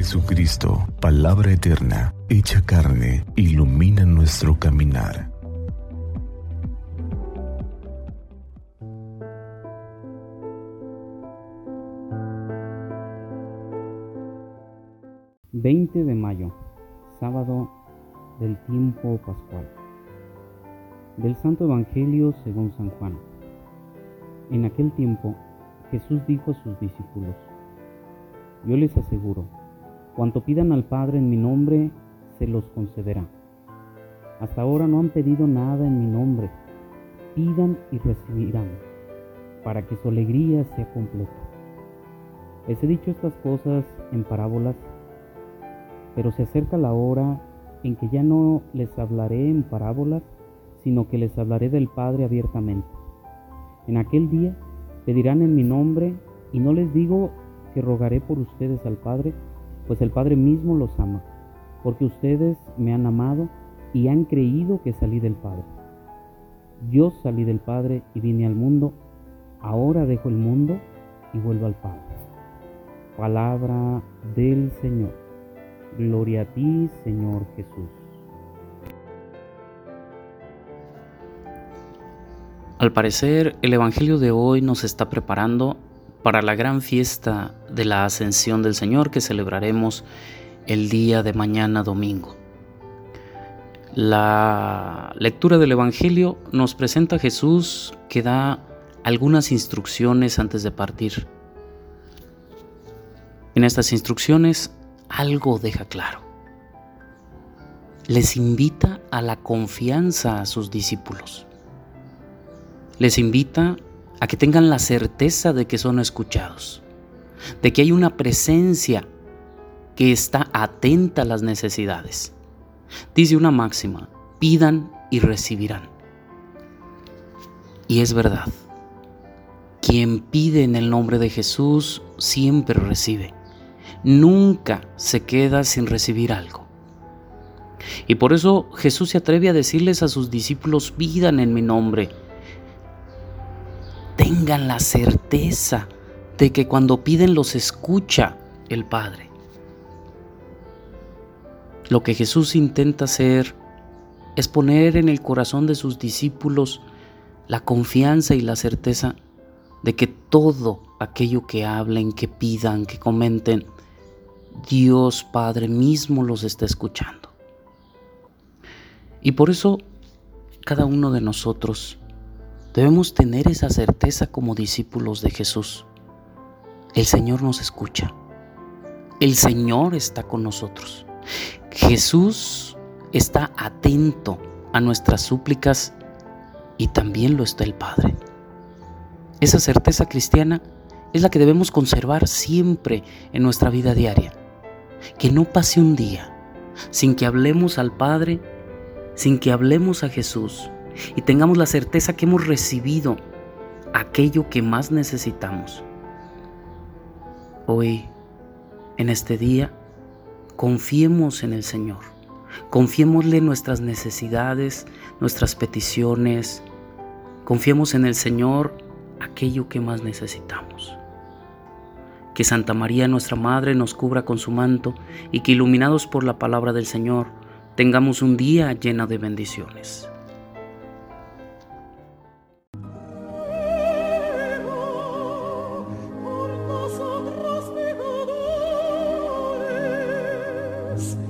Jesucristo, palabra eterna, hecha carne, ilumina nuestro caminar. ...20 de mayo... ...sábado del tiempo pascual... ...del Santo Evangelio según San Juan... ...en aquel tiempo... ...Jesús dijo a sus discípulos... ...yo les aseguro Cuanto pidan al Padre en mi nombre, se los concederá. Hasta ahora no han pedido nada en mi nombre. Pidan y recibirán, para que su alegría sea completa. Les he dicho estas cosas en parábolas, pero se acerca la hora en que ya no les hablaré en parábolas, sino que les hablaré del Padre abiertamente. En aquel día pedirán en mi nombre, y no les digo que rogaré por ustedes al Padre, pues el Padre mismo los ama, porque ustedes me han amado y han creído que salí del Padre. Yo salí del Padre y vine al mundo, ahora dejo el mundo y vuelvo al Padre. Palabra del Señor. Gloria a ti, Señor Jesús. Al parecer, el Evangelio de hoy nos está preparando para la gran fiesta de la ascensión del Señor que celebraremos el día de mañana domingo. La lectura del Evangelio nos presenta a Jesús que da algunas instrucciones antes de partir. En estas instrucciones algo deja claro. Les invita a la confianza a sus discípulos. Les invita a que tengan la certeza de que son escuchados, de que hay una presencia que está atenta a las necesidades. Dice una máxima, pidan y recibirán. Y es verdad, quien pide en el nombre de Jesús siempre recibe. Nunca se queda sin recibir algo. Y por eso Jesús se atreve a decirles a sus discípulos, pidan en mi nombre tengan la certeza de que cuando piden los escucha el Padre. Lo que Jesús intenta hacer es poner en el corazón de sus discípulos la confianza y la certeza de que todo aquello que hablen, que pidan, que comenten, Dios Padre mismo los está escuchando. Y por eso cada uno de nosotros Debemos tener esa certeza como discípulos de Jesús. El Señor nos escucha. El Señor está con nosotros. Jesús está atento a nuestras súplicas y también lo está el Padre. Esa certeza cristiana es la que debemos conservar siempre en nuestra vida diaria. Que no pase un día sin que hablemos al Padre, sin que hablemos a Jesús, y tengamos la certeza que hemos recibido aquello que más necesitamos. Hoy, en este día, confiemos en el Señor. Confiémosle nuestras necesidades, nuestras peticiones. Confiemos en el Señor aquello que más necesitamos. Que Santa María, nuestra Madre, nos cubra con su manto y que iluminados por la palabra del Señor, tengamos un día lleno de bendiciones. us.